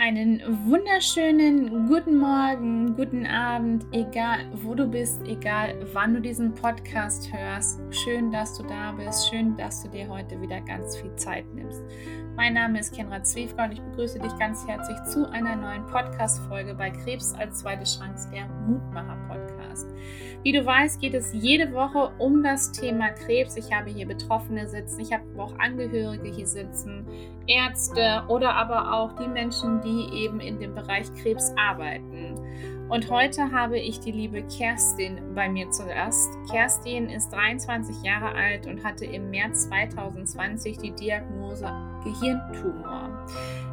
Einen wunderschönen guten Morgen, guten Abend, egal wo du bist, egal wann du diesen Podcast hörst. Schön, dass du da bist. Schön, dass du dir heute wieder ganz viel Zeit nimmst. Mein Name ist Kenra Zwiefka und ich begrüße dich ganz herzlich zu einer neuen Podcast-Folge bei Krebs als zweite Chance, der Mutmacher-Podcast. Wie du weißt, geht es jede Woche um das Thema Krebs. Ich habe hier Betroffene sitzen, ich habe auch Angehörige hier sitzen, Ärzte oder aber auch die Menschen, die eben in dem Bereich Krebs arbeiten. Und heute habe ich die liebe Kerstin bei mir zu Gast. Kerstin ist 23 Jahre alt und hatte im März 2020 die Diagnose Gehirntumor.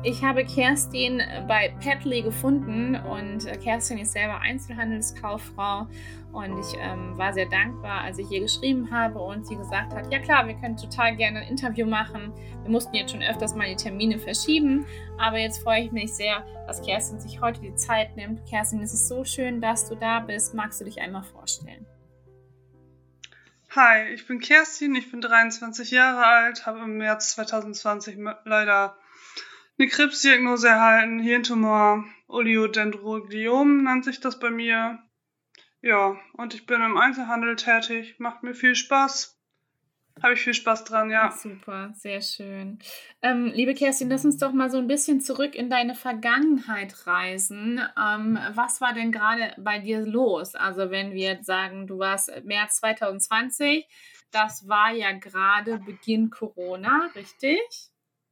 Ich habe Kerstin bei Petley gefunden und Kerstin ist selber Einzelhandelskauffrau und ich ähm, war sehr dankbar, als ich ihr geschrieben habe und sie gesagt hat, ja klar, wir können total gerne ein Interview machen. Wir mussten jetzt schon öfters mal die Termine verschieben, aber jetzt freue ich mich sehr, dass Kerstin sich heute die Zeit nimmt. Kerstin, es ist so schön, dass du da bist. Magst du dich einmal vorstellen? Hi, ich bin Kerstin, ich bin 23 Jahre alt, habe im März 2020 leider eine Krebsdiagnose erhalten, Hirntumor, Oliodendrogliom nennt sich das bei mir. Ja, und ich bin im Einzelhandel tätig. Macht mir viel Spaß. Habe ich viel Spaß dran, ja. Super, sehr schön. Ähm, liebe Kerstin, lass uns doch mal so ein bisschen zurück in deine Vergangenheit reisen. Ähm, was war denn gerade bei dir los? Also wenn wir jetzt sagen, du warst März 2020, das war ja gerade Beginn Corona, richtig?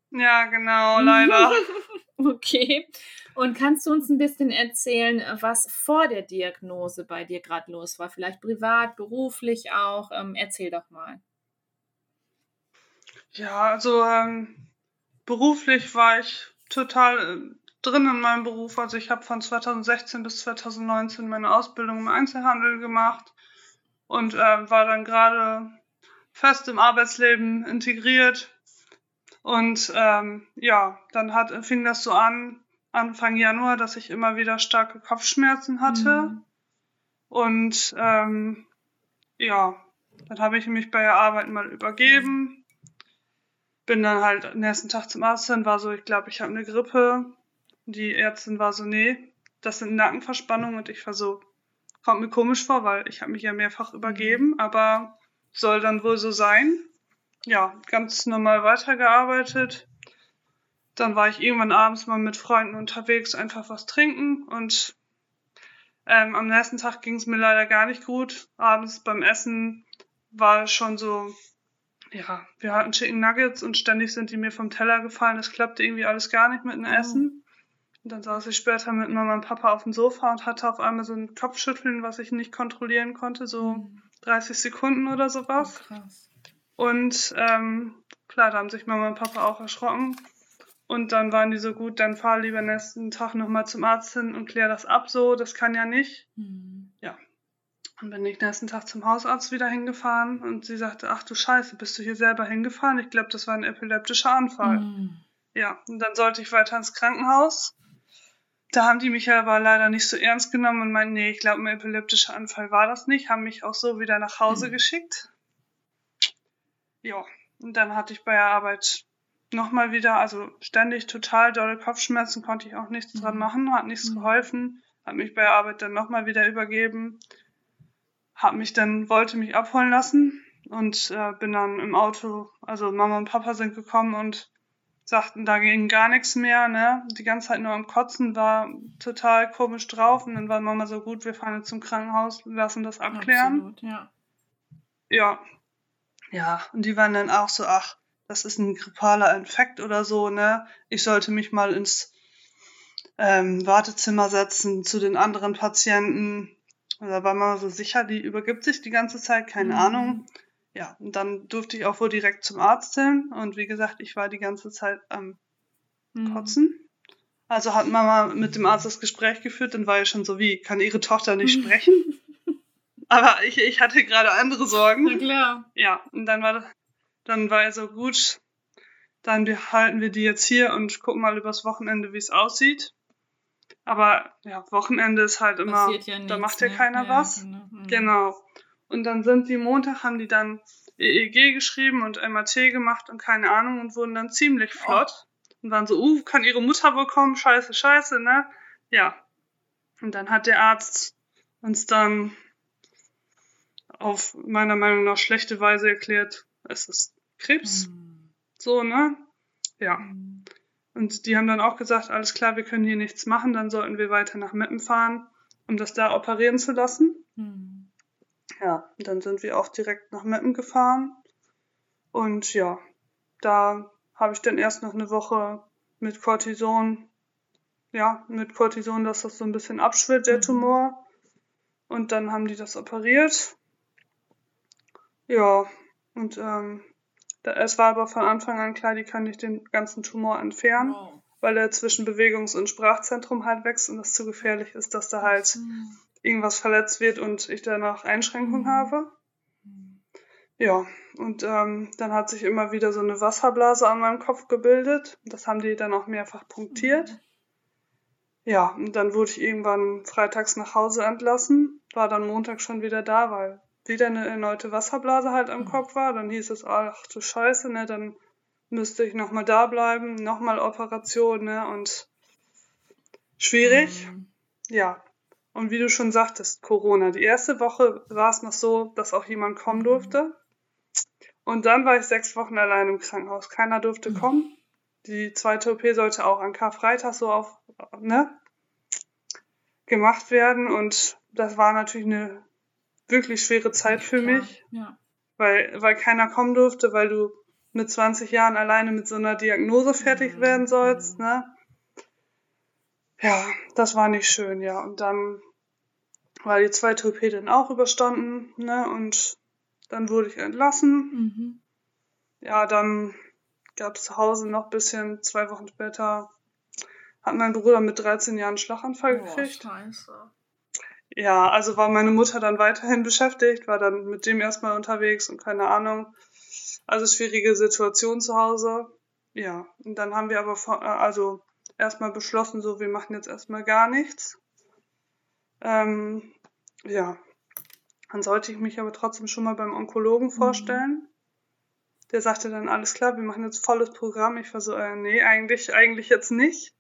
Ja, genau, leider. okay. Und kannst du uns ein bisschen erzählen, was vor der Diagnose bei dir gerade los war? Vielleicht privat, beruflich auch. Ähm, erzähl doch mal. Ja, also ähm, beruflich war ich total äh, drin in meinem Beruf. Also ich habe von 2016 bis 2019 meine Ausbildung im Einzelhandel gemacht und äh, war dann gerade fest im Arbeitsleben integriert. Und ähm, ja, dann hat, fing das so an, Anfang Januar, dass ich immer wieder starke Kopfschmerzen hatte. Mhm. Und ähm, ja, dann habe ich mich bei der Arbeit mal übergeben. Bin dann halt am nächsten Tag zum Arzt hin, war so, ich glaube, ich habe eine Grippe. Die Ärztin war so, nee, das sind Nackenverspannungen und ich war so, kommt mir komisch vor, weil ich habe mich ja mehrfach übergeben, mhm. aber soll dann wohl so sein. Ja, ganz normal weitergearbeitet. Dann war ich irgendwann abends mal mit Freunden unterwegs, einfach was trinken und ähm, am nächsten Tag ging es mir leider gar nicht gut. Abends beim Essen war schon so, ja, wir hatten Chicken Nuggets und ständig sind die mir vom Teller gefallen. Das klappte irgendwie alles gar nicht mit dem oh. Essen. Und dann saß ich später mit Mama und Papa auf dem Sofa und hatte auf einmal so ein Kopfschütteln, was ich nicht kontrollieren konnte, so 30 Sekunden oder sowas. Oh, krass. Und ähm, klar, da haben sich Mama und Papa auch erschrocken. Und dann waren die so gut, dann fahr lieber nächsten Tag nochmal zum Arzt hin und klär das ab so, das kann ja nicht. Mhm. Ja. Und bin ich nächsten Tag zum Hausarzt wieder hingefahren und sie sagte, ach du Scheiße, bist du hier selber hingefahren? Ich glaube, das war ein epileptischer Anfall. Mhm. Ja, und dann sollte ich weiter ins Krankenhaus. Da haben die mich aber leider nicht so ernst genommen und meinten, nee, ich glaube, ein epileptischer Anfall war das nicht, haben mich auch so wieder nach Hause mhm. geschickt. Ja, und dann hatte ich bei der Arbeit nochmal wieder, also ständig total dolle Kopfschmerzen, konnte ich auch nichts dran mhm. machen, hat nichts mhm. geholfen, hat mich bei der Arbeit dann nochmal wieder übergeben, hat mich dann, wollte mich abholen lassen und äh, bin dann im Auto, also Mama und Papa sind gekommen und sagten, da ging gar nichts mehr, ne? Die ganze Zeit nur am Kotzen, war total komisch drauf und dann war Mama so gut, wir fahren jetzt zum Krankenhaus, lassen das abklären. Absolut, ja. Ja. Ja, und die waren dann auch so, ach, das ist ein grippaler Infekt oder so, ne? Ich sollte mich mal ins ähm, Wartezimmer setzen zu den anderen Patienten. Da war man so sicher, die übergibt sich die ganze Zeit, keine mhm. Ahnung. Ja, und dann durfte ich auch wohl direkt zum Arzt hin. Und wie gesagt, ich war die ganze Zeit am mhm. Kotzen. Also hat Mama mit dem Arzt das Gespräch geführt, dann war ich schon so, wie, kann ihre Tochter nicht sprechen? Aber ich, ich hatte gerade andere Sorgen. Na klar. Ja, und dann war das, dann war er so gut, dann behalten wir die jetzt hier und gucken mal übers Wochenende, wie es aussieht. Aber ja, Wochenende ist halt immer, ja nichts, da macht ja ne? keiner ja, was. Genau. Mhm. genau. Und dann sind die Montag, haben die dann EEG geschrieben und MRT gemacht und keine Ahnung und wurden dann ziemlich flott. Oh. Und waren so, uh, kann ihre Mutter bekommen? Scheiße, scheiße, ne? Ja. Und dann hat der Arzt uns dann auf meiner Meinung nach schlechte Weise erklärt, es ist Krebs. Mhm. So, ne? Ja. Mhm. Und die haben dann auch gesagt, alles klar, wir können hier nichts machen, dann sollten wir weiter nach Meppen fahren, um das da operieren zu lassen. Mhm. Ja, und dann sind wir auch direkt nach Meppen gefahren. Und ja, da habe ich dann erst noch eine Woche mit Cortison, ja, mit Cortison, dass das so ein bisschen abschwirrt, der mhm. Tumor. Und dann haben die das operiert. Ja, und ähm, es war aber von Anfang an klar, die kann nicht den ganzen Tumor entfernen, wow. weil er zwischen Bewegungs- und Sprachzentrum halt wächst und das zu gefährlich ist, dass da halt mhm. irgendwas verletzt wird und ich danach Einschränkungen mhm. habe. Ja, und ähm, dann hat sich immer wieder so eine Wasserblase an meinem Kopf gebildet. Das haben die dann auch mehrfach punktiert. Mhm. Ja, und dann wurde ich irgendwann freitags nach Hause entlassen, war dann Montag schon wieder da, weil wieder eine erneute Wasserblase halt am mhm. Kopf war. Dann hieß es, ach du Scheiße, ne, dann müsste ich nochmal da bleiben, nochmal Operation, ne, und schwierig. Mhm. Ja. Und wie du schon sagtest, Corona. Die erste Woche war es noch so, dass auch jemand kommen mhm. durfte. Und dann war ich sechs Wochen allein im Krankenhaus. Keiner durfte mhm. kommen. Die zweite OP sollte auch an Karfreitag so auf, ne, gemacht werden. Und das war natürlich eine wirklich schwere Zeit für Klar. mich. Ja. Weil, weil keiner kommen durfte, weil du mit 20 Jahren alleine mit so einer Diagnose fertig werden sollst, ne? Ja, das war nicht schön, ja. Und dann war die zweite OP dann auch überstanden, ne? Und dann wurde ich entlassen. Mhm. Ja, dann gab es zu Hause noch ein bisschen, zwei Wochen später hat mein Bruder mit 13 Jahren einen Schlaganfall oh, gekriegt. Scheiße. Ja, also war meine Mutter dann weiterhin beschäftigt, war dann mit dem erstmal unterwegs und keine Ahnung. Also schwierige Situation zu Hause. Ja, und dann haben wir aber äh, also erstmal beschlossen, so wir machen jetzt erstmal gar nichts. Ähm, ja, dann sollte ich mich aber trotzdem schon mal beim Onkologen mhm. vorstellen. Der sagte dann, alles klar, wir machen jetzt volles Programm. Ich war so, äh, nee, eigentlich, eigentlich jetzt nicht.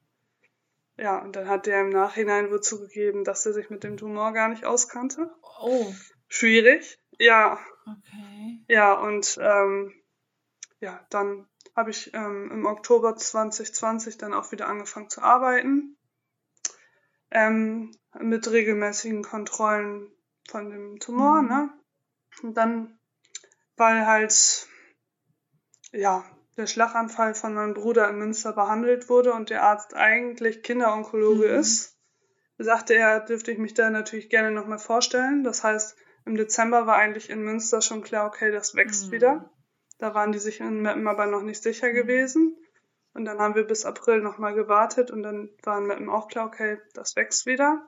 Ja, und dann hat der im Nachhinein wohl zugegeben, dass er sich mit dem Tumor gar nicht auskannte. Oh. Schwierig, ja. Okay. Ja, und ähm, ja, dann habe ich ähm, im Oktober 2020 dann auch wieder angefangen zu arbeiten. Ähm, mit regelmäßigen Kontrollen von dem Tumor, mhm. ne? Und dann, weil halt, ja, der Schlaganfall von meinem Bruder in Münster behandelt wurde und der Arzt eigentlich Kinderonkologe mhm. ist, sagte er, dürfte ich mich da natürlich gerne nochmal vorstellen. Das heißt, im Dezember war eigentlich in Münster schon klar, okay, das wächst mhm. wieder. Da waren die sich in Meppen aber noch nicht sicher mhm. gewesen. Und dann haben wir bis April nochmal gewartet und dann war in Meppen auch klar, okay, das wächst wieder.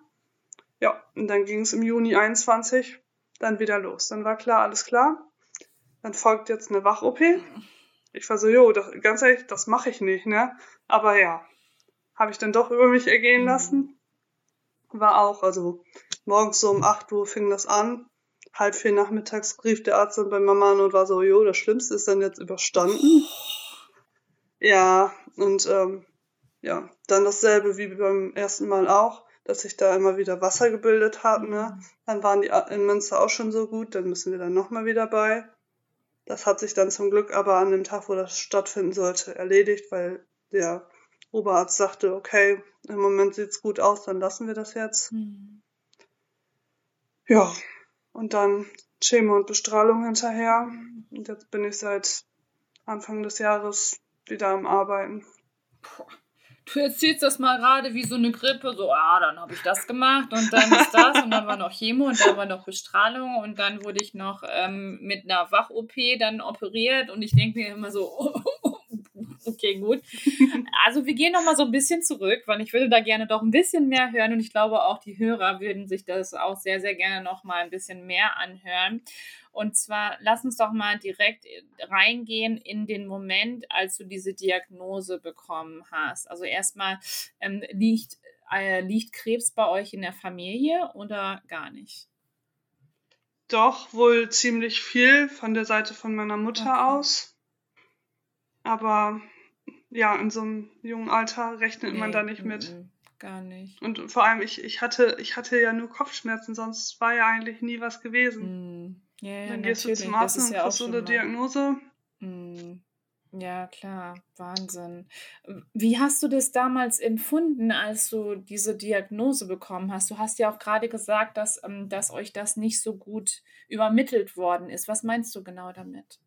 Ja, und dann ging es im Juni 21 dann wieder los. Dann war klar, alles klar. Dann folgt jetzt eine Wach-OP. Ich war so, jo, das, ganz ehrlich, das mache ich nicht, ne? Aber ja, habe ich dann doch über mich ergehen mhm. lassen. War auch, also morgens so um 8 Uhr fing das an. Halb vier nachmittags rief der Arzt dann bei Mama an und war so, jo, das Schlimmste ist dann jetzt überstanden. Ja, und ähm, ja, dann dasselbe wie beim ersten Mal auch dass sich da immer wieder Wasser gebildet hat. Ne? Mhm. Dann waren die in Münster auch schon so gut, dann müssen wir dann nochmal wieder bei. Das hat sich dann zum Glück aber an dem Tag, wo das stattfinden sollte, erledigt, weil der Oberarzt sagte, okay, im Moment sieht's gut aus, dann lassen wir das jetzt. Mhm. Ja, und dann Chemo und Bestrahlung hinterher. Und jetzt bin ich seit Anfang des Jahres wieder am Arbeiten. Puh du erzählst das mal gerade wie so eine Grippe, so, ah, dann habe ich das gemacht und dann ist das und dann war noch Chemo und dann war noch Bestrahlung und dann wurde ich noch ähm, mit einer Wach-OP dann operiert und ich denke mir immer so, okay, gut. Also wir gehen nochmal so ein bisschen zurück, weil ich würde da gerne doch ein bisschen mehr hören und ich glaube auch die Hörer würden sich das auch sehr, sehr gerne nochmal ein bisschen mehr anhören. Und zwar, lass uns doch mal direkt äh, reingehen in den Moment, als du diese Diagnose bekommen hast. Also erstmal, ähm, liegt, äh, liegt Krebs bei euch in der Familie oder gar nicht? Doch, wohl ziemlich viel von der Seite von meiner Mutter okay. aus. Aber ja, in so einem jungen Alter rechnet Nee, man da nicht mit. gar nicht. Und vor allem, ich, ich, hatte, ich hatte ja nur Kopfschmerzen, sonst war ja eigentlich nie was gewesen. Mm, Ja, ja, Dann gehst du natürlich. zum Das Arzt und ja kriegst so eine. Diagnose. Mm, Ja, klar, Wahnsinn. Wie hast du das damals empfunden, als du diese Diagnose bekommen hast? Du hast ja auch gerade gesagt, dass, ähm, dass euch das nicht so gut übermittelt worden ist. Was meinst du genau damit?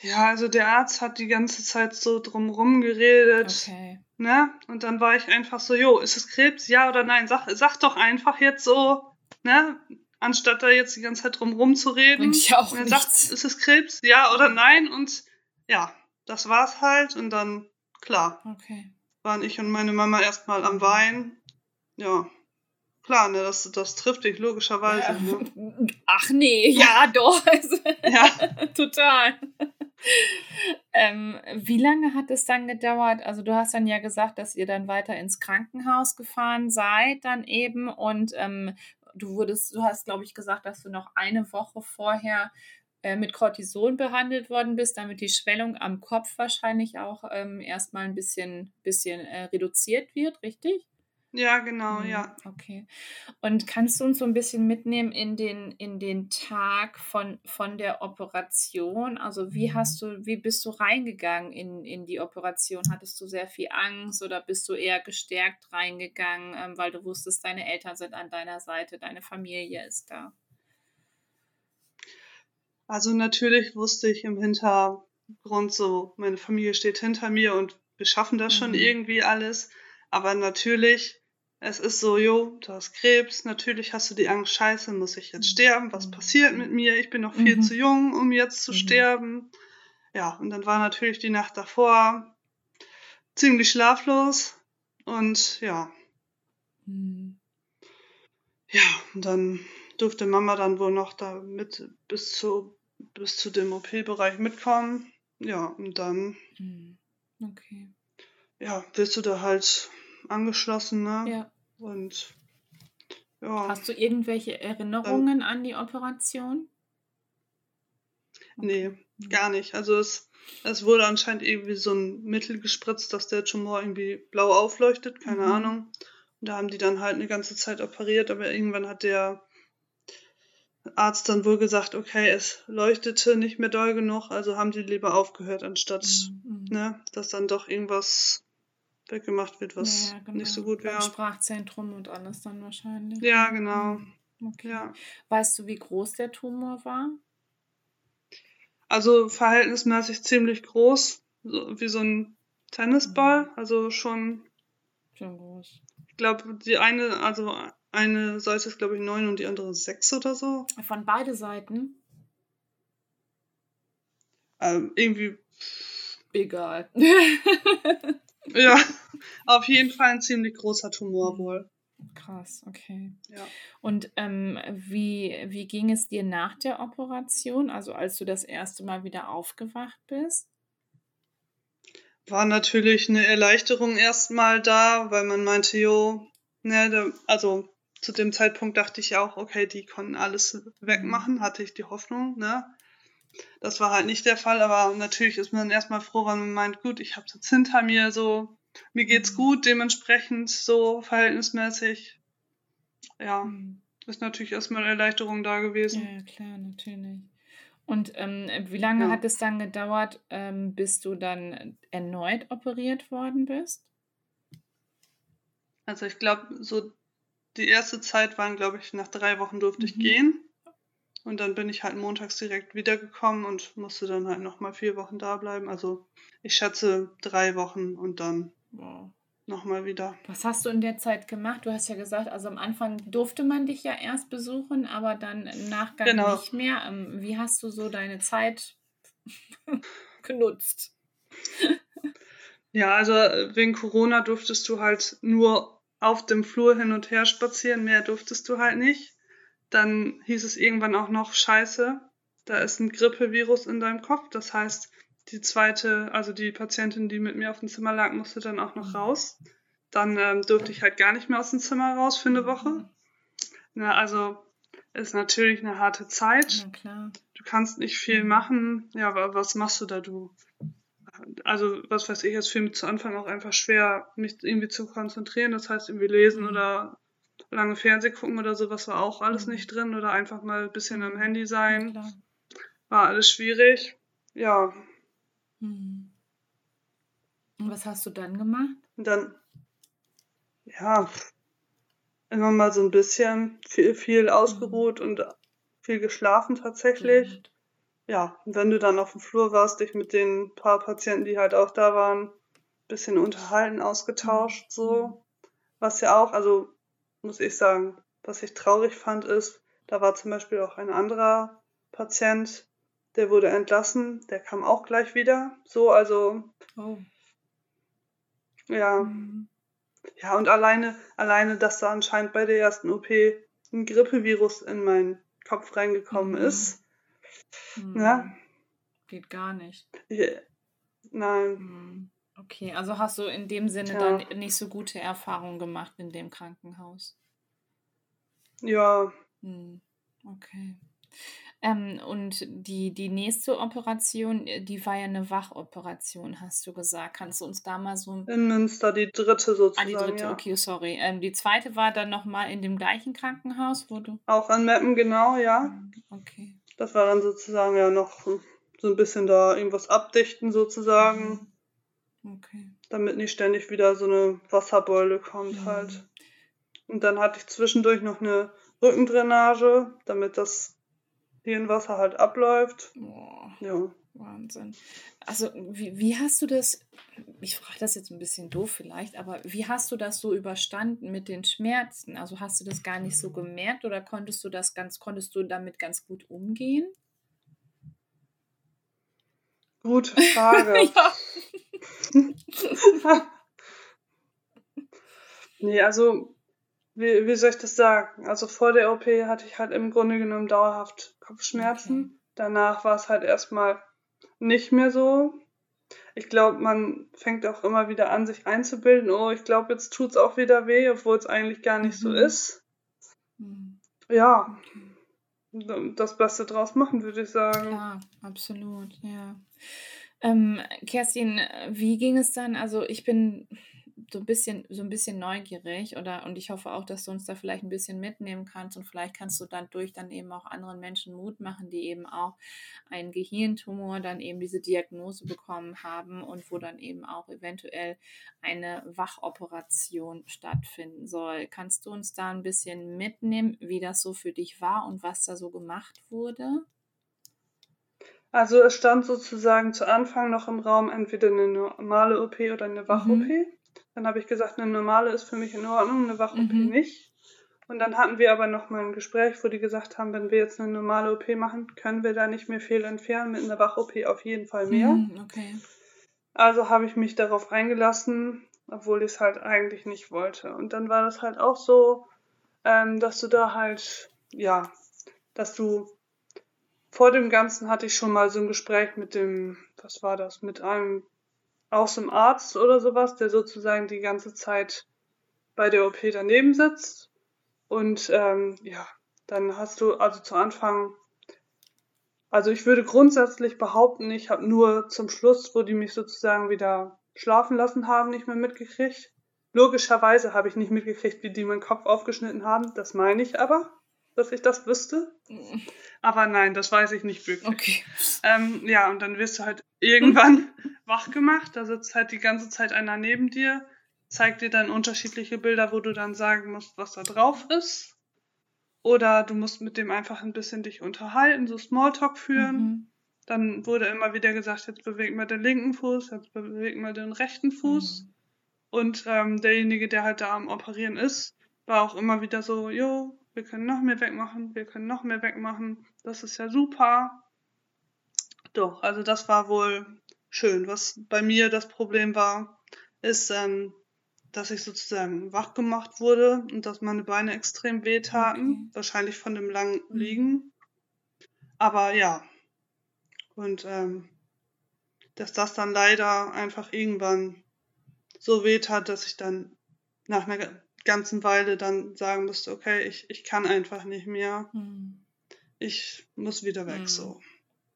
Ja, also der Arzt hat die ganze Zeit so drumrum geredet, Okay. ne? Und dann war ich einfach so, jo, ist es Krebs? Ja oder nein? Sag, sag doch einfach jetzt so, ne? Anstatt da jetzt die ganze Zeit drumrum zu reden. Bringt ja auch Und er sagt, ist es Krebs? Ja oder nein? Und ja, das war's halt. Und dann, klar, Okay. waren ich und meine Mama erstmal am Weinen. Ja, klar, ne, das, das trifft dich logischerweise. Ne? Ach nee, ja, doch. Ja, Total. Ähm, wie lange hat es dann gedauert? Also du hast dann ja gesagt, dass ihr dann weiter ins Krankenhaus gefahren seid dann eben und ähm, du wurdest, du hast, glaube ich, gesagt, dass du noch eine Woche vorher äh, mit Cortison behandelt worden bist, damit die Schwellung am Kopf wahrscheinlich auch ähm, erstmal ein bisschen, bisschen äh, reduziert wird, richtig? Ja, genau, Mhm, ja. Okay. Und kannst du uns so ein bisschen mitnehmen in den, in den Tag von, von der Operation? Also wie hast du, wie bist du reingegangen in, in die Operation? Hattest du sehr viel Angst oder bist du eher gestärkt reingegangen, ähm, weil du wusstest, deine Eltern sind an deiner Seite, deine Familie ist da? Also natürlich wusste ich im Hintergrund so, meine Familie steht hinter mir und wir schaffen das schon Mhm. irgendwie alles. Aber natürlich, es ist so, jo, du hast Krebs, natürlich hast du die Angst, scheiße, muss ich jetzt sterben? Was passiert mit mir? Ich bin noch viel Mhm. zu jung, um jetzt zu Mhm. sterben. Ja, und dann war natürlich die Nacht davor ziemlich schlaflos und ja, Mhm. ja, und dann durfte Mama dann wohl noch da mit bis zu, bis zu dem OP-Bereich mitkommen. Ja, und dann, Mhm. Okay. ja, wirst du da halt angeschlossen, ne? Ja. Und ja, Hast du irgendwelche Erinnerungen an die Operation? nee, Mhm. gar nicht. Also es, es wurde anscheinend irgendwie so ein Mittel gespritzt, dass der Tumor irgendwie blau aufleuchtet, keine Mhm. Ahnung. Und da haben die dann halt eine ganze Zeit operiert, aber irgendwann hat der Arzt dann wohl gesagt, okay, es leuchtete nicht mehr doll genug, also haben die lieber aufgehört, anstatt, Mhm. ne, dass dann doch irgendwas weggemacht wird, was Ja, genau. nicht so gut wäre. Sprachzentrum und alles dann wahrscheinlich. Ja, genau. Mhm. Okay. Ja. Weißt du, wie groß der Tumor war? Also verhältnismäßig ziemlich groß, so wie so ein Tennisball, also schon, Schon groß. ich glaube, die eine, also eine Seite ist, glaube ich, neun und die andere sechs oder so. Von beide Seiten? Ähm, irgendwie, Egal. ja, auf jeden Fall ein ziemlich großer Tumor wohl. Krass, okay. Ja. Und ähm, wie, wie ging es dir nach der Operation, also als du das erste Mal wieder aufgewacht bist? War natürlich eine Erleichterung erstmal da, weil man meinte, jo, ne, also zu dem Zeitpunkt dachte ich auch, okay, die konnten alles wegmachen, hatte ich die Hoffnung, ne? Das war halt nicht der Fall, aber natürlich ist man erstmal froh, wenn man meint, gut, ich hab's jetzt hinter mir, so, mir geht's Mhm. gut, dementsprechend so verhältnismäßig. Ja, Mhm. ist natürlich erstmal Erleichterung da gewesen. Ja, klar, natürlich. Und ähm, wie lange Ja. hat es dann gedauert, ähm, bis du dann erneut operiert worden bist? Also ich glaube, so die erste Zeit waren, glaube ich, nach drei Wochen durfte ich Mhm. gehen. Und dann bin ich halt montags direkt wiedergekommen und musste dann halt nochmal vier Wochen da bleiben. Also ich schätze drei Wochen und dann Wow. nochmal wieder. Was hast du in der Zeit gemacht? Du hast ja gesagt, also am Anfang durfte man dich ja erst besuchen, aber dann im Nachgang Genau. nicht mehr. Ähm, Wie hast du so deine Zeit genutzt? Ja, also äh, wegen Corona durftest du halt nur auf dem Flur hin und her spazieren, mehr durftest du halt nicht. Dann hieß es irgendwann auch noch, scheiße, da ist ein Grippevirus in deinem Kopf. Das heißt, die zweite, also die Patientin, die mit mir auf dem Zimmer lag, musste dann auch noch raus. Dann ähm, durfte ich halt gar nicht mehr aus dem Zimmer raus für eine Woche. Na, also ist natürlich eine harte Zeit. Du kannst nicht viel machen. Ja, aber was machst du da? Du also was weiß ich, es fiel mir zu Anfang auch einfach schwer, mich irgendwie zu konzentrieren. Das heißt, irgendwie lesen Mhm. oder lange Fernseh gucken oder sowas war auch alles Mhm. nicht drin oder einfach mal ein bisschen am Handy Ja, sein. klar. War alles schwierig. Ja, Mhm. Und was hast du dann gemacht? und dann, ja, immer mal so ein bisschen viel, viel Mhm. ausgeruht und viel geschlafen tatsächlich. gut. Ja, und wenn du dann auf dem Flur warst, dich mit den paar Patienten, die halt auch da waren, bisschen unterhalten, Mhm. ausgetauscht, Mhm. so. Was ja auch, also muss ich sagen, was ich traurig fand, ist, da war zum Beispiel auch ein anderer Patient, der wurde entlassen, der kam auch gleich wieder. So, also, Oh. ja. Mhm. Ja, und alleine, alleine, dass da anscheinend bei der ersten OP ein Grippevirus in meinen Kopf reingekommen Mhm. ist. Ja, Mhm. Geht gar nicht. ich, nein, Mhm. Okay, also hast du in dem Sinne tja, dann nicht so gute Erfahrungen gemacht in dem Krankenhaus. ja. Mhm. Okay. Ähm, und die, die nächste Operation, äh, die war ja eine Wachoperation, hast du gesagt. Kannst du uns da mal so. In Münster die dritte Ah, die sozusagen, dritte, ja. okay, sorry. Ähm, die zweite war dann nochmal in dem gleichen Krankenhaus, wo du. Auch an Meppen, genau, ja. Mhm. Okay. Das war dann sozusagen ja noch so ein bisschen da irgendwas abdichten sozusagen, Mhm. Okay. damit nicht ständig wieder so eine Wasserbeule kommt halt. Mhm. Und dann hatte ich zwischendurch noch eine Rückendrainage, damit das Hirnwasser halt abläuft. Boah, Ja. Wahnsinn. Also, wie, wie hast du das, ich frage das jetzt ein bisschen doof vielleicht, aber wie hast du das so überstanden mit den Schmerzen? Also hast du das gar nicht so gemerkt oder konntest du das ganz, konntest du damit ganz gut umgehen? Gute Frage. Ja. nee, also, wie, wie soll ich das sagen? Also vor der OP hatte ich halt im Grunde genommen dauerhaft Okay. Kopfschmerzen. Danach war es halt erstmal nicht mehr so. Ich glaube, man fängt auch immer wieder an, sich einzubilden, oh, ich glaube, jetzt tut's auch wieder weh, obwohl es eigentlich gar nicht so Mhm. ist. Hm, Ja, Okay. das Beste draus machen, würde ich sagen. Klar, absolut, ja. Ähm, Kerstin, wie ging es dann? Also ich bin so ein bisschen, so ein bisschen neugierig oder und ich hoffe auch, dass du uns da vielleicht ein bisschen mitnehmen kannst und vielleicht kannst du dann durch dann eben auch anderen Menschen Mut machen, die eben auch einen Gehirntumor dann eben diese Diagnose bekommen haben und wo dann eben auch eventuell eine Wachoperation stattfinden soll. Kannst du uns da ein bisschen mitnehmen, wie das so für dich war und was da so gemacht wurde? Also es stand sozusagen zu Anfang noch im Raum entweder eine normale OP oder eine Wach-OP. Mhm. Dann habe ich gesagt, eine normale ist für mich in Ordnung, eine Wach-OP Mhm. nicht. Und dann hatten wir aber noch mal ein Gespräch, wo die gesagt haben, wenn wir jetzt eine normale OP machen, können wir da nicht mehr viel entfernen, mit einer Wach-OP auf jeden Fall mehr. Mhm, okay. Also habe ich mich darauf eingelassen, obwohl ich es halt eigentlich nicht wollte. Und dann war das halt auch so, ähm, dass du da halt, ja, dass du vor dem Ganzen hatte ich schon mal so ein Gespräch mit dem, was war das, mit einem, auch so einem Arzt oder sowas, der sozusagen die ganze Zeit bei der OP daneben sitzt. Und ähm, ja, dann hast du also zu Anfang, also ich würde grundsätzlich behaupten, ich habe nur zum Schluss, wo die mich sozusagen wieder schlafen lassen haben, nicht mehr mitgekriegt. Logischerweise habe ich nicht mitgekriegt, wie die meinen Kopf aufgeschnitten haben. Das meine ich aber, dass ich das wüsste. Aber nein, das weiß ich nicht wirklich. Okay. Ähm, ja, und dann wirst du halt irgendwann wach gemacht. Da sitzt halt die ganze Zeit einer neben dir, zeigt dir dann unterschiedliche Bilder, wo du dann sagen musst, was da drauf ist. Oder du musst mit dem einfach ein bisschen dich unterhalten, so Smalltalk führen. Mhm. Dann wurde immer wieder gesagt, jetzt beweg mal den linken Fuß, jetzt beweg mal den rechten Fuß. Mhm. Und ähm, derjenige, der halt da am Operieren ist, war auch immer wieder so, jo, wir können noch mehr wegmachen, wir können noch mehr wegmachen, das ist ja super. Doch, also das war wohl schön. Was bei mir das Problem war, ist, ähm, dass ich sozusagen wach gemacht wurde und dass meine Beine extrem wehtaten, Okay. wahrscheinlich von dem langen Mhm. Liegen. Aber ja, und ähm, dass das dann leider einfach irgendwann so wehtat, dass ich dann nach einer ganzen Weile dann sagen musste, okay, ich, ich kann einfach nicht mehr, Mhm. ich muss wieder weg Mhm. so.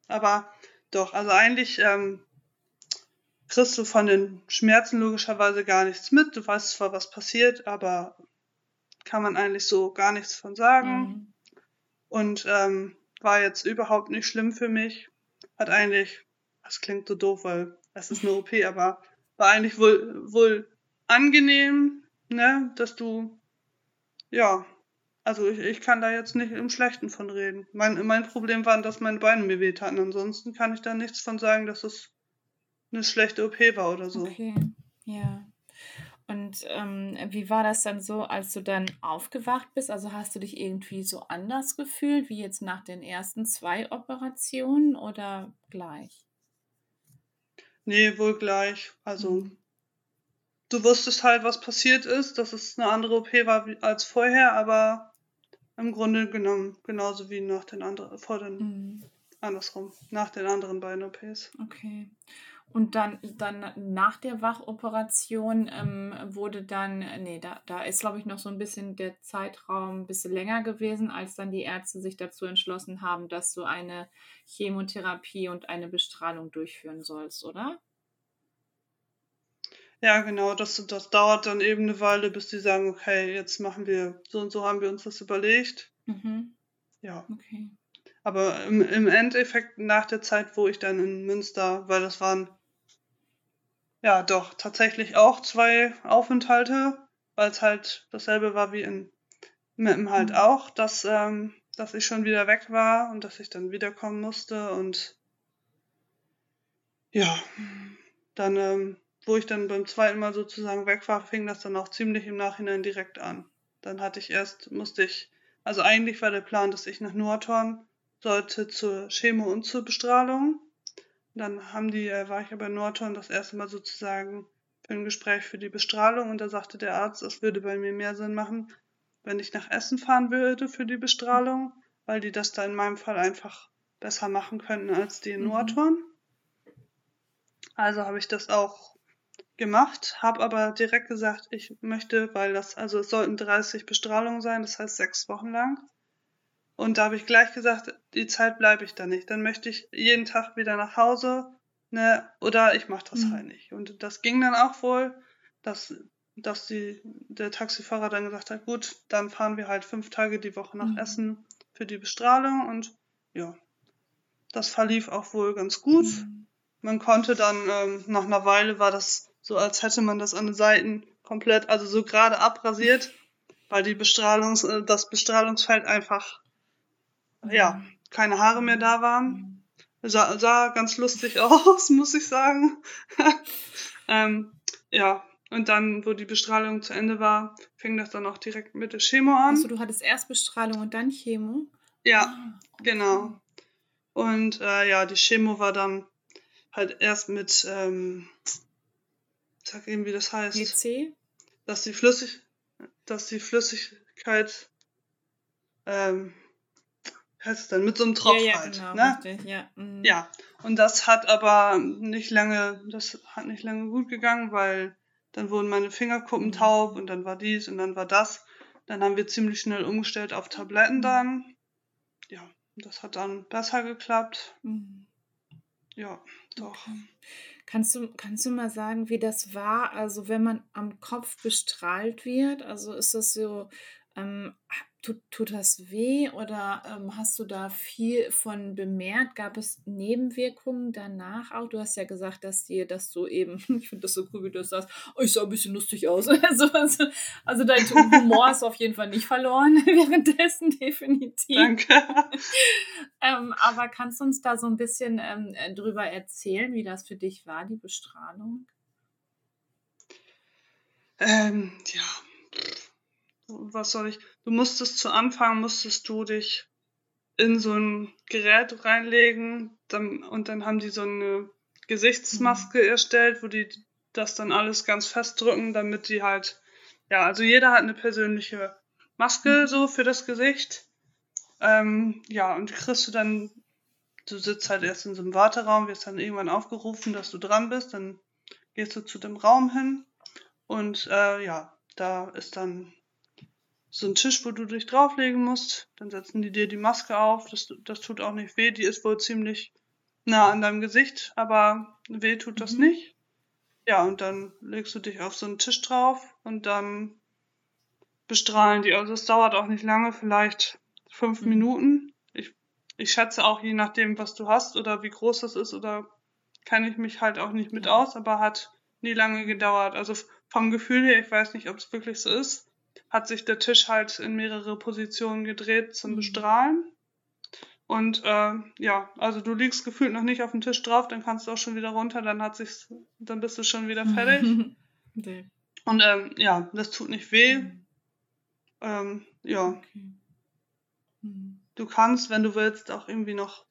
Aber doch, also eigentlich ähm, kriegst du von den Schmerzen logischerweise gar nichts mit. Du weißt zwar, was passiert, aber kann man eigentlich so gar nichts von sagen. Mhm. Und ähm, war jetzt überhaupt nicht schlimm für mich. Hat eigentlich, das klingt so doof, weil es ist eine OP, aber war eigentlich wohl, wohl angenehm, ne, dass du, ja, also ich, ich kann da jetzt nicht im Schlechten von reden. Mein, mein Problem war, dass meine Beine mir wehtaten. Ansonsten kann ich da nichts von sagen, dass es eine schlechte OP war oder so. Okay, ja. Und ähm, wie war das dann so, als du dann aufgewacht bist? Also hast du dich irgendwie so anders gefühlt wie jetzt nach den ersten zwei Operationen oder gleich? Nee, wohl gleich. Also mhm. Du wusstest halt, was passiert ist, dass es eine andere OP war als vorher, aber im Grunde genommen genauso wie nach den anderen, vor den, mhm. andersrum, nach den anderen beiden OPs. Okay. Und dann, dann nach der Wachoperation ähm, wurde dann, nee, da, da ist, glaube ich, noch so ein bisschen der Zeitraum ein bisschen länger gewesen, als dann die Ärzte sich dazu entschlossen haben, dass du eine Chemotherapie und eine Bestrahlung durchführen sollst, oder? Ja, genau, das, das dauert dann eben eine Weile, bis die sagen, okay, jetzt machen wir, so und so haben wir uns das überlegt. Mhm. Ja. Okay. Aber im, im Endeffekt nach der Zeit, wo ich dann in Münster, weil das waren ja, doch, tatsächlich auch zwei Aufenthalte, weil es halt dasselbe war wie in Meppen halt mhm. auch, dass, ähm, dass ich schon wieder weg war und dass ich dann wiederkommen musste und ja, dann, ähm, wo ich dann beim zweiten Mal sozusagen weg war, fing das dann auch ziemlich im Nachhinein direkt an. Dann hatte ich erst, musste ich, also eigentlich war der Plan, dass ich nach Nordhorn sollte zur Chemo und zur Bestrahlung. Dann haben die, äh, war ich aber in Norton das erste Mal sozusagen für ein Gespräch für die Bestrahlung und da sagte der Arzt, es würde bei mir mehr Sinn machen, wenn ich nach Essen fahren würde für die Bestrahlung, weil die das da in meinem Fall einfach besser machen könnten als die in mhm. Norton. Also habe ich das auch gemacht, habe aber direkt gesagt, ich möchte, weil das, also es sollten 30 Bestrahlungen sein, das heißt sechs Wochen lang. Und da habe ich gleich gesagt, die Zeit bleibe ich da nicht. Dann möchte ich jeden Tag wieder nach Hause, ne, oder ich mache das mhm. halt nicht. Und das ging dann auch wohl, dass, dass die, der Taxifahrer dann gesagt hat, gut, dann fahren wir halt fünf Tage die Woche nach mhm. Essen für die Bestrahlung und ja, das verlief auch wohl ganz gut. Mhm. Man konnte dann, ähm, nach einer Weile war das so, als hätte man das an den Seiten komplett, also so gerade abrasiert, weil die Bestrahlungs, äh, das Bestrahlungsfeld einfach ja, keine Haare mehr da waren. Sah, sah ganz lustig aus, muss ich sagen. ähm, ja, und dann, wo die Bestrahlung zu Ende war, fing das dann auch direkt mit der Chemo an. Also du hattest erst Bestrahlung und dann Chemo? Ja, ah, genau. Und äh, ja, die Chemo war dann halt erst mit, ähm, sag eben, wie das heißt. GC? Dass die Flüssig, dass die Flüssigkeit ähm, heißt es dann, mit so einem Tropf ja, ja, halt. Genau, ne? richtig, ja. Mhm. ja. Und das hat aber nicht lange, das hat nicht lange gut gegangen, weil dann wurden meine Fingerkuppen mhm. taub und dann war dies und dann war das. Dann haben wir ziemlich schnell umgestellt auf Tabletten mhm. dann. Ja, das hat dann besser geklappt. Mhm. Ja, doch. Okay. Kannst du, kannst du mal sagen, wie das war? Also, wenn man am Kopf bestrahlt wird, also ist das so, ähm, Tut, tut das weh oder ähm, hast du da viel von bemerkt? Gab es Nebenwirkungen danach auch? Du hast ja gesagt, dass dir das so eben, ich finde das so cool, wie du das sagst, oh, ich sah ein bisschen lustig aus. also, also, also dein Humor ist auf jeden Fall nicht verloren währenddessen, definitiv. Danke. ähm, aber kannst du uns da so ein bisschen ähm, drüber erzählen, wie das für dich war, die Bestrahlung? Ähm, ja, was soll ich, du musstest zu Anfang, musstest du dich in so ein Gerät reinlegen dann, und dann haben die so eine Gesichtsmaske mhm. erstellt, wo die das dann alles ganz festdrücken, damit die halt, ja, also jeder hat eine persönliche Maske mhm. so für das Gesicht. Ähm, ja, und die kriegst du dann, du sitzt halt erst in so einem Warteraum, wirst dann irgendwann aufgerufen, dass du dran bist, dann gehst du zu dem Raum hin und äh, ja, da ist dann so ein Tisch, wo du dich drauflegen musst. Dann setzen die dir die Maske auf. Das, das tut auch nicht weh. Die ist wohl ziemlich nah an deinem Gesicht, aber weh tut das mhm. nicht. ja, und dann legst du dich auf so einen Tisch drauf und dann bestrahlen die. Also es dauert auch nicht lange, vielleicht fünf mhm. Minuten. Ich, ich schätze auch, je nachdem, was du hast oder wie groß das ist oder kann ich mich halt auch nicht mit aus, aber hat nie lange gedauert. Also vom Gefühl her, ich weiß nicht, ob es wirklich so ist, hat sich der Tisch halt in mehrere Positionen gedreht zum mhm. Bestrahlen. Und äh, ja, also du liegst gefühlt noch nicht auf dem Tisch drauf, dann kannst du auch schon wieder runter, dann hat sich's, dann bist du schon wieder fertig. okay. Und ähm, ja, das tut nicht weh. Mhm. Ähm, ja. Okay. Mhm. Du kannst, wenn du willst, auch irgendwie noch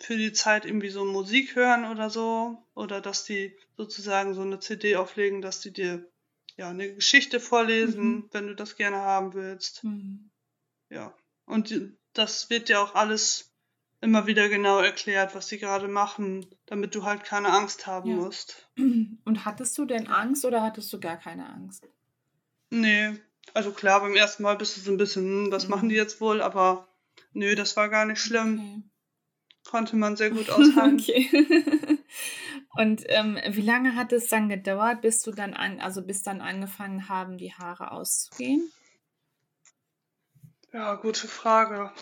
für die Zeit irgendwie so Musik hören oder so. Oder dass die sozusagen so eine CD auflegen, dass die dir ja eine Geschichte vorlesen, mhm. wenn du das gerne haben willst. Mhm. Ja. Und das wird dir auch alles immer wieder genau erklärt, was sie gerade machen, damit du halt keine Angst haben ja. musst. Und hattest du denn Angst oder hattest du gar keine Angst? Nee, also klar, beim ersten Mal bist du so ein bisschen, hm, was mhm. machen die jetzt wohl, aber nö, das war gar nicht schlimm. Okay. Konnte man sehr gut aushalten. okay. Und ähm, wie lange hat es dann gedauert, bis du dann an, also bis dann angefangen haben, die Haare auszugehen? Ja, gute Frage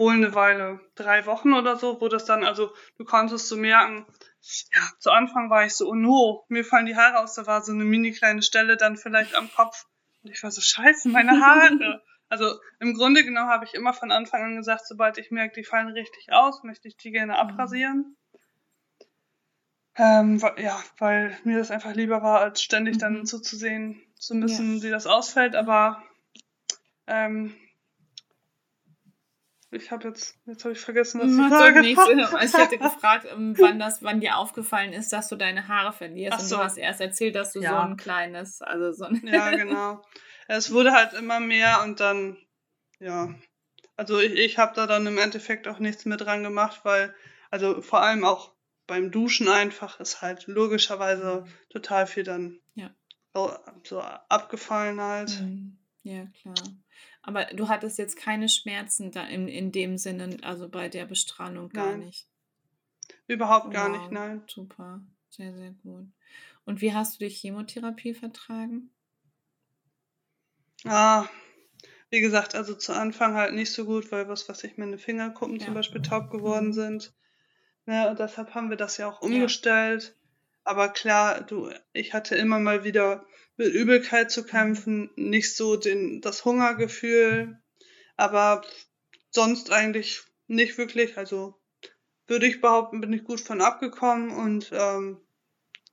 wohl eine Weile, drei Wochen oder so, wo das dann, also du konntest so merken, ja, zu Anfang war ich so, oh no, mir fallen die Haare aus, da war so eine mini kleine Stelle dann vielleicht am Kopf. Und ich war so, scheiße, meine Haare. also im Grunde genau habe ich immer von Anfang an gesagt, sobald ich merke, die fallen richtig aus, möchte ich die gerne mhm. abrasieren. Ähm, ja, weil mir das einfach lieber war, als ständig dann mhm. zuzusehen zu müssen, ja. wie das ausfällt. Aber ähm, ich habe jetzt, jetzt habe ich vergessen, was die Frage war. Also ich hatte gefragt, ähm, wann das, wann dir aufgefallen ist, dass du deine Haare verlierst. Ach und du hast erst erzählt, dass du ja. so ein kleines, also so ein Ja, genau. Es wurde halt immer mehr und dann, ja. Also ich, ich habe da dann im Endeffekt auch nichts mehr dran gemacht, weil, also vor allem auch beim Duschen einfach ist halt logischerweise total viel dann ja. so abgefallen halt. Mhm. Ja, klar. Aber du hattest jetzt keine Schmerzen da in, in dem Sinne, also bei der Bestrahlung gar nein. nicht. Überhaupt gar nicht, nein. Super, sehr, sehr gut. Und wie hast du die Chemotherapie vertragen? Ah, wie gesagt, also zu Anfang halt nicht so gut, weil was weiß ich, meine Fingerkuppen ja. zum Beispiel taub geworden mhm. sind. Ne, und deshalb haben wir das ja auch umgestellt. Ja. Aber klar, du, ich hatte immer mal wieder mit Übelkeit zu kämpfen, nicht so den, das Hungergefühl, aber sonst eigentlich nicht wirklich. Also würde ich behaupten, bin ich gut von abgekommen und ähm,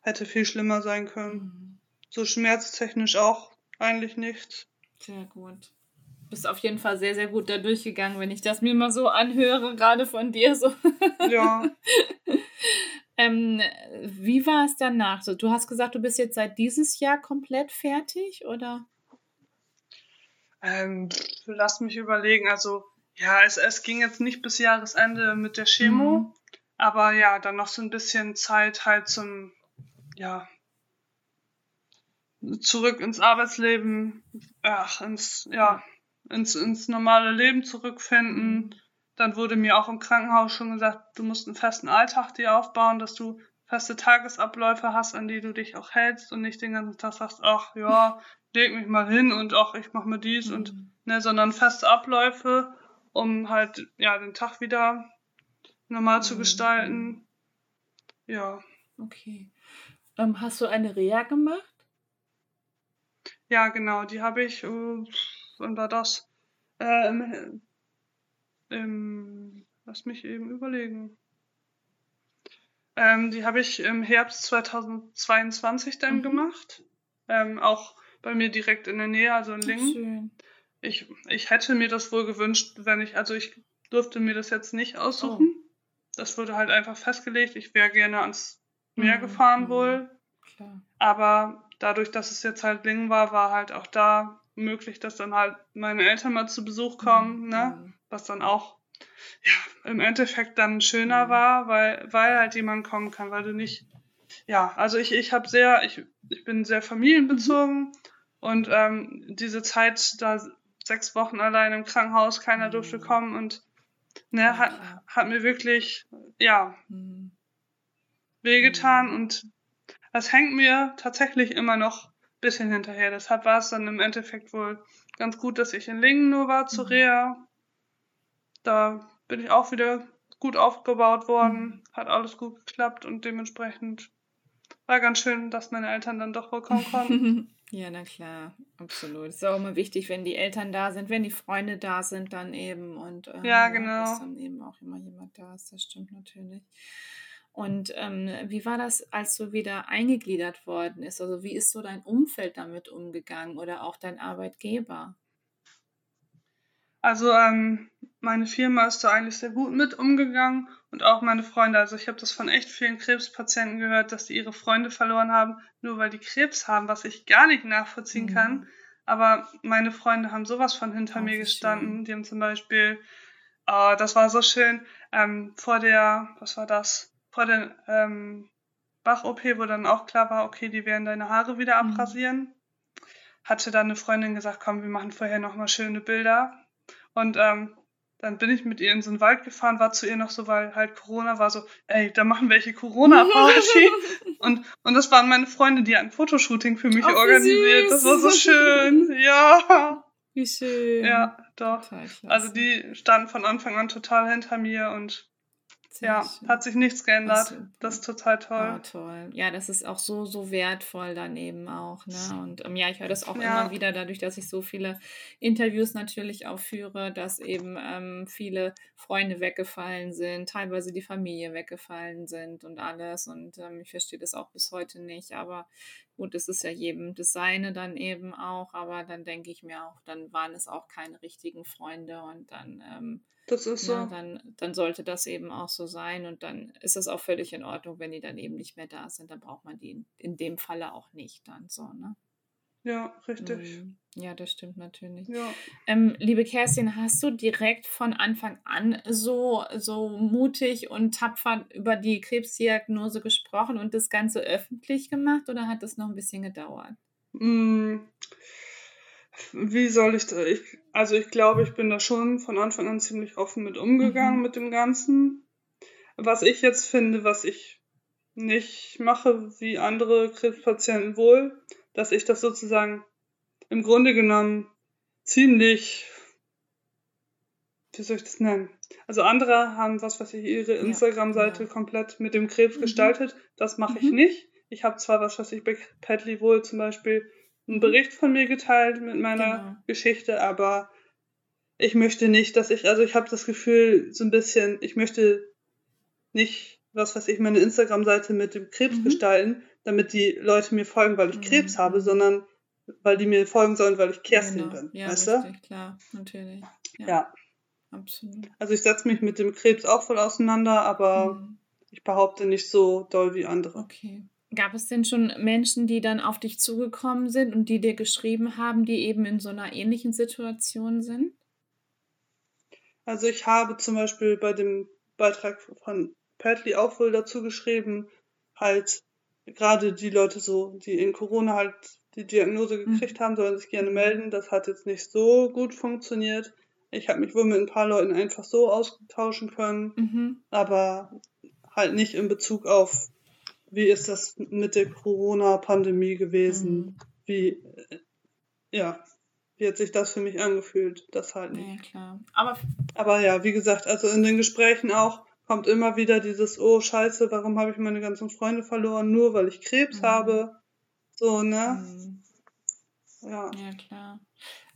hätte viel schlimmer sein können. Mhm. So schmerztechnisch auch eigentlich nichts. Sehr gut. Bist auf jeden Fall sehr, sehr gut da durchgegangen, wenn ich das mir mal so anhöre, gerade von dir so. Ja. Ähm, wie war es danach? Du hast gesagt, du bist jetzt seit dieses Jahr komplett fertig, oder? Ähm, lass mich überlegen. Also, ja, es, es ging jetzt nicht bis Jahresende mit der Chemo, mhm. aber ja, dann noch so ein bisschen Zeit halt zum, ja, zurück ins Arbeitsleben, ach, ins, ja, ins, ins normale Leben zurückfinden. Mhm dann wurde mir auch im Krankenhaus schon gesagt, du musst einen festen Alltag dir aufbauen, dass du feste Tagesabläufe hast, an die du dich auch hältst und nicht den ganzen Tag sagst, ach ja, leg mich mal hin und ach, ich mach mir dies mhm. und ne, sondern feste Abläufe, um halt ja den Tag wieder normal mhm. zu gestalten. Ja. Okay. Ähm, hast du eine Reha gemacht? Ja, genau, die habe ich, äh, wann war das? Äh, im, lass mich eben überlegen. Ähm, die habe ich im Herbst 2022 dann mhm. gemacht. Ähm, auch bei mir direkt in der Nähe, also in Lingen. Ich, ich hätte mir das wohl gewünscht, wenn ich, also ich durfte mir das jetzt nicht aussuchen. Oh. Das wurde halt einfach festgelegt. Ich wäre gerne ans Meer mhm. gefahren mhm. wohl. Klar. Aber dadurch, dass es jetzt halt Lingen war, war halt auch da möglich, dass dann halt meine Eltern mal zu Besuch kommen, mhm. ne? Mhm. Was dann auch ja, im Endeffekt dann schöner mhm. war, weil, weil halt jemand kommen kann, weil du nicht. Ja, also ich, ich habe sehr, ich, ich bin sehr familienbezogen mhm. und ähm, diese Zeit da sechs Wochen allein im Krankenhaus, keiner durfte kommen und ne, hat, hat mir wirklich, ja, wehgetan und das hängt mir tatsächlich immer noch bisschen hinterher. Deshalb war es dann im Endeffekt wohl ganz gut, dass ich in Lingen nur war zur mhm. Reha. Da bin ich auch wieder gut aufgebaut worden, mhm. hat alles gut geklappt und dementsprechend war ganz schön, dass meine Eltern dann doch vollkommen konnten. ja, na klar, absolut. Ist auch immer wichtig, wenn die Eltern da sind, wenn die Freunde da sind, dann eben und ähm, ja, genau. dass dann eben auch immer jemand da ist. Das stimmt natürlich. Und ähm, wie war das, als du wieder eingegliedert worden ist? Also wie ist so dein Umfeld damit umgegangen oder auch dein Arbeitgeber? Also ähm, meine Firma ist da eigentlich sehr gut mit umgegangen und auch meine Freunde. Also ich habe das von echt vielen Krebspatienten gehört, dass die ihre Freunde verloren haben, nur weil die Krebs haben, was ich gar nicht nachvollziehen mhm. kann. Aber meine Freunde haben sowas von hinter mir gestanden. Schön. Die haben zum Beispiel, oh, das war so schön, ähm, vor der, was war das? Vor der ähm, Bach-OP, wo dann auch klar war, okay, die werden deine Haare wieder mhm. abrasieren, mhm. hatte dann eine Freundin gesagt, komm, wir machen vorher nochmal schöne Bilder. Und ähm, dann bin ich mit ihr in so einen Wald gefahren, war zu ihr noch so, weil halt Corona war so, ey, da machen welche Corona-Party. und, und das waren meine Freunde, die ein Fotoshooting für mich Ach, organisiert. Das war so schön. Ja. Wie schön. Ja, doch. Also die standen von Anfang an total hinter mir und ja, hat sich nichts geändert. Das, das ist total toll. Oh, toll. Ja, das ist auch so, so wertvoll daneben auch. Ne? Und ähm, ja, ich höre das auch ja. immer wieder dadurch, dass ich so viele Interviews natürlich auch führe, dass eben ähm, viele Freunde weggefallen sind, teilweise die Familie weggefallen sind und alles. Und ähm, ich verstehe das auch bis heute nicht. Aber gut, es ist ja jedem das Seine dann eben auch. Aber dann denke ich mir auch, dann waren es auch keine richtigen Freunde und dann ähm, das ist so. Ja, dann, dann sollte das eben auch so sein und dann ist es auch völlig in Ordnung, wenn die dann eben nicht mehr da sind. Dann braucht man die in, in dem Falle auch nicht dann so, ne? Ja, richtig. Mhm. Ja, das stimmt natürlich. Ja. Ähm, liebe Kerstin, hast du direkt von Anfang an so, so mutig und tapfer über die Krebsdiagnose gesprochen und das Ganze öffentlich gemacht oder hat das noch ein bisschen gedauert? Mm, wie soll ich da? Ich, also ich glaube, ich bin da schon von Anfang an ziemlich offen mit umgegangen mhm. mit dem Ganzen. Was ich jetzt finde, was ich nicht mache wie andere Krebspatienten wohl, dass ich das sozusagen im Grunde genommen ziemlich, wie soll ich das nennen? Also andere haben was, was ich ihre Instagram-Seite ja. komplett mit dem Krebs mhm. gestaltet. Das mache mhm. ich nicht. Ich habe zwar was, was ich bei Padley wohl zum Beispiel einen Bericht von mir geteilt mit meiner genau. Geschichte, aber ich möchte nicht, dass ich, also ich habe das Gefühl, so ein bisschen, ich möchte nicht, was weiß ich, meine Instagram-Seite mit dem Krebs mhm. gestalten, damit die Leute mir folgen, weil ich mhm. Krebs habe, sondern weil die mir folgen sollen, weil ich Kerstin genau. bin. Ja, weißt richtig, du? klar, natürlich. Ja. ja. Absolut. Also ich setze mich mit dem Krebs auch voll auseinander, aber mhm. ich behaupte nicht so doll wie andere. Okay. Gab es denn schon Menschen, die dann auf dich zugekommen sind und die dir geschrieben haben, die eben in so einer ähnlichen Situation sind? Also ich habe zum Beispiel bei dem Beitrag von Padley auch wohl dazu geschrieben, halt gerade die Leute so, die in Corona halt die Diagnose mhm. gekriegt mhm. haben, sollen sich gerne melden. Das hat jetzt nicht so gut funktioniert. Ich habe mich wohl mit ein paar Leuten einfach so austauschen können, mhm. aber halt nicht in Bezug auf wie ist das mit der Corona-Pandemie gewesen? Mhm. Wie, äh, ja, wie hat sich das für mich angefühlt? Das halt nicht. Ja, klar. Aber, Aber ja, wie gesagt, also in den Gesprächen auch kommt immer wieder dieses, oh Scheiße, warum habe ich meine ganzen Freunde verloren? Nur weil ich Krebs mhm. habe. So, ne? Mhm. Ja. Ja, klar.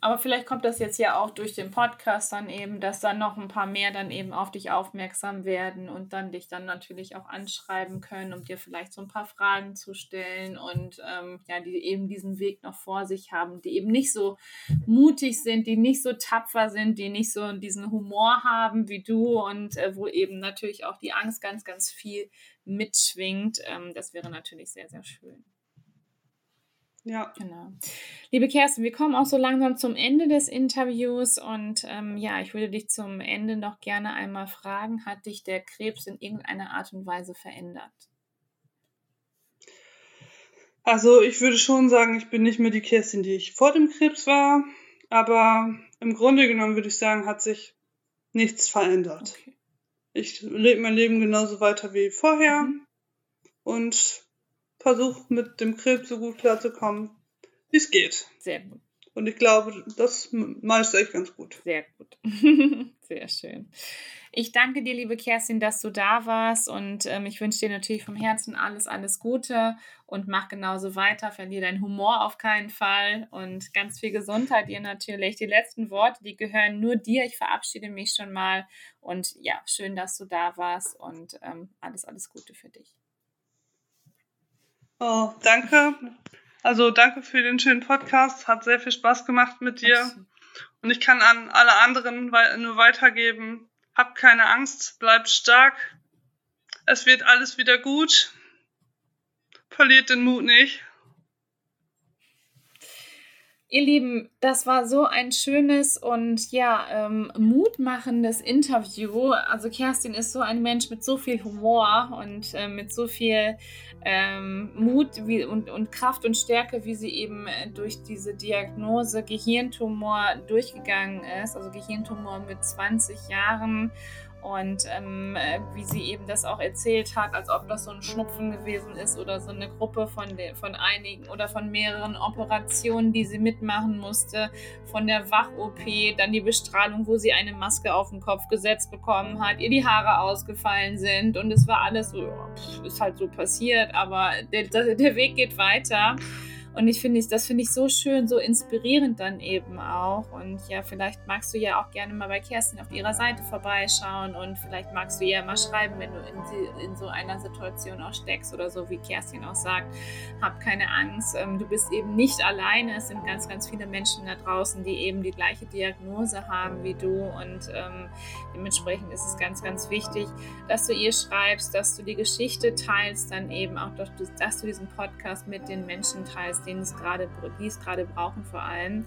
Aber vielleicht kommt das jetzt ja auch durch den Podcast dann eben, dass dann noch ein paar mehr dann eben auf dich aufmerksam werden und dann dich dann natürlich auch anschreiben können, um dir vielleicht so ein paar Fragen zu stellen und ähm, ja, die eben diesen Weg noch vor sich haben, die eben nicht so mutig sind, die nicht so tapfer sind, die nicht so diesen Humor haben wie du und äh, wo eben natürlich auch die Angst ganz, ganz viel mitschwingt. Ähm, das wäre natürlich sehr, sehr schön. Ja. Genau. Liebe Kerstin, wir kommen auch so langsam zum Ende des Interviews und ähm, ja, ich würde dich zum Ende noch gerne einmal fragen, hat dich der Krebs in irgendeiner Art und Weise verändert? Also ich würde schon sagen, ich bin nicht mehr die Kerstin, die ich vor dem Krebs war, aber im Grunde genommen würde ich sagen, hat sich nichts verändert. Okay. Ich lebe mein Leben genauso weiter wie vorher mhm. und versuche mit dem Krebs so gut klarzukommen, wie es geht. Sehr gut. Und ich glaube, das meistere ich ganz gut. Sehr gut. Sehr schön. Ich danke dir, liebe Kerstin, dass du da warst und ähm, ich wünsche dir natürlich vom Herzen alles, alles Gute und mach genauso weiter. Verlier deinen Humor auf keinen Fall und ganz viel Gesundheit dir natürlich. Die letzten Worte, die gehören nur dir. Ich verabschiede mich schon mal und ja, schön, dass du da warst und ähm, alles, alles Gute für dich. Oh, danke. Also danke für den schönen Podcast. Hat sehr viel Spaß gemacht mit dir. Und ich kann an alle anderen nur weitergeben, hab keine Angst, bleib stark. Es wird alles wieder gut. Verliert den Mut nicht. Ihr Lieben, das war so ein schönes und ja, ähm, mutmachendes Interview. Also Kerstin ist so ein Mensch mit so viel Humor und äh, mit so viel ähm, Mut wie, und, und Kraft und Stärke, wie sie eben äh, durch diese Diagnose Gehirntumor durchgegangen ist. Also Gehirntumor mit 20 Jahren und ähm, äh, wie sie eben das auch erzählt hat, als ob das so ein Schnupfen gewesen ist oder so eine Gruppe von, von einigen oder von mehreren Operationen, die sie mitmachen musste, von der Wach-OP, dann die Bestrahlung, wo sie eine Maske auf den Kopf gesetzt bekommen hat, ihr die Haare ausgefallen sind und es war alles so, pff, ist halt so passiert, aber der, der Weg geht weiter. Und ich finde, das finde ich so schön, so inspirierend dann eben auch. Und ja, vielleicht magst du ja auch gerne mal bei Kerstin auf ihrer Seite vorbeischauen und vielleicht magst du ihr mal schreiben, wenn du in, in so einer Situation auch steckst oder so, wie Kerstin auch sagt, hab keine Angst. Ähm, du bist eben nicht alleine. Es sind ganz, ganz viele Menschen da draußen, die eben die gleiche Diagnose haben wie du. Und ähm, dementsprechend ist es ganz, ganz wichtig, dass du ihr schreibst, dass du die Geschichte teilst, dann eben auch, dass du diesen Podcast mit den Menschen teilst, denen es gerade, die es gerade brauchen vor allem.